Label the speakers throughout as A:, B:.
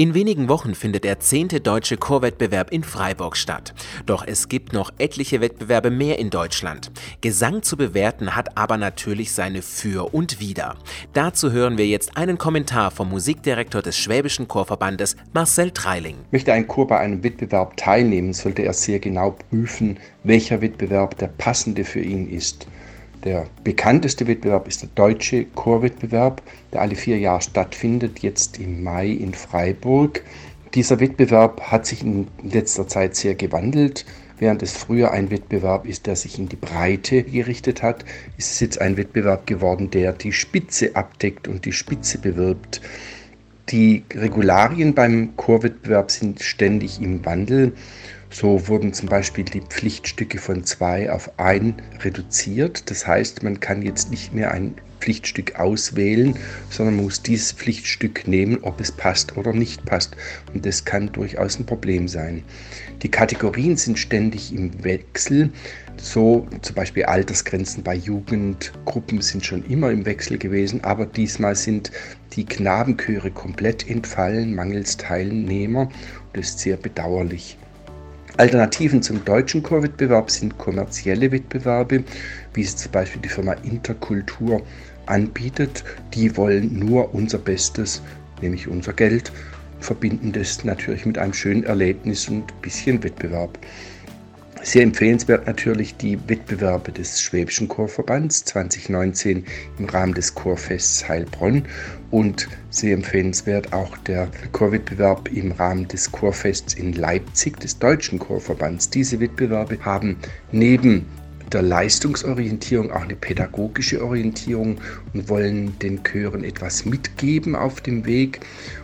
A: In wenigen Wochen findet der 10. Deutsche Chorwettbewerb in Freiburg statt. Doch es gibt noch etliche Wettbewerbe mehr in Deutschland. Gesang zu bewerten hat aber natürlich seine Für und Wider. Dazu hören wir jetzt einen Kommentar vom Musikdirektor des Schwäbischen Chorverbandes, Marcel Treiling.
B: Möchte ein Chor bei einem Wettbewerb teilnehmen, sollte er sehr genau prüfen, welcher Wettbewerb der passende für ihn ist. Der bekannteste Wettbewerb ist der Deutsche Chorwettbewerb, der alle vier Jahre stattfindet, jetzt im Mai in Freiburg. Dieser Wettbewerb hat sich in letzter Zeit sehr gewandelt. Während es früher ein Wettbewerb ist, der sich in die Breite gerichtet hat, ist es jetzt ein Wettbewerb geworden, der die Spitze abdeckt und die Spitze bewirbt. Die Regularien beim Chorwettbewerb sind ständig im Wandel. So wurden zum Beispiel die Pflichtstücke von zwei auf ein reduziert. Das heißt, man kann jetzt nicht mehr ein Pflichtstück auswählen, sondern muss dieses Pflichtstück nehmen, ob es passt oder nicht passt. Und das kann durchaus ein Problem sein. Die Kategorien sind ständig im Wechsel. So zum Beispiel Altersgrenzen bei Jugendgruppen sind schon immer im Wechsel gewesen, aber diesmal sind die Knabenchöre komplett entfallen, mangels Teilnehmer. Das ist sehr bedauerlich. Alternativen zum deutschen Chorwettbewerb sind kommerzielle Wettbewerbe, wie es zum Beispiel die Firma Interkultur anbietet. Die wollen nur unser Bestes, nämlich unser Geld, verbinden das natürlich mit einem schönen Erlebnis und ein bisschen Wettbewerb. Sehr empfehlenswert natürlich die Wettbewerbe des Schwäbischen Chorverbands 2019 im Rahmen des Chorfests Heilbronn und sehr empfehlenswert auch der Chorwettbewerb im Rahmen des Chorfests in Leipzig des Deutschen Chorverbands. Diese Wettbewerbe haben neben der Leistungsorientierung auch eine pädagogische Orientierung und wollen den Chören etwas mitgeben auf dem Weg.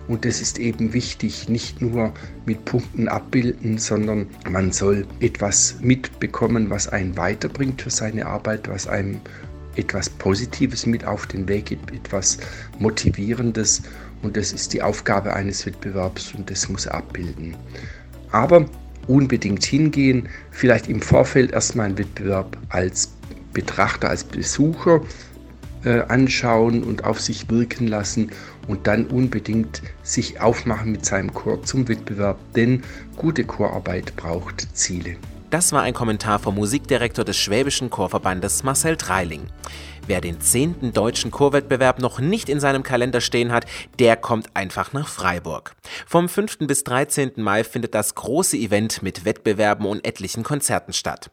B: Und das ist eben wichtig, nicht nur mit Punkten abbilden, sondern man soll etwas mitbekommen, was einen weiterbringt für seine Arbeit, was einem etwas Positives mit auf den Weg gibt, etwas Motivierendes. Und das ist die Aufgabe eines Wettbewerbs und das muss er abbilden. Aber unbedingt hingehen, vielleicht im Vorfeld erstmal einen Wettbewerb als Betrachter, als Besucher äh, anschauen und auf sich wirken lassen und dann unbedingt sich aufmachen mit seinem Chor zum Wettbewerb, denn gute Chorarbeit braucht Ziele.
A: Das war ein Kommentar vom Musikdirektor des Schwäbischen Chorverbandes Marcel Treiling. Wer den 10. deutschen Chorwettbewerb noch nicht in seinem Kalender stehen hat, der kommt einfach nach Freiburg. Vom 5. bis 13. Mai findet das große Event mit Wettbewerben und etlichen Konzerten statt.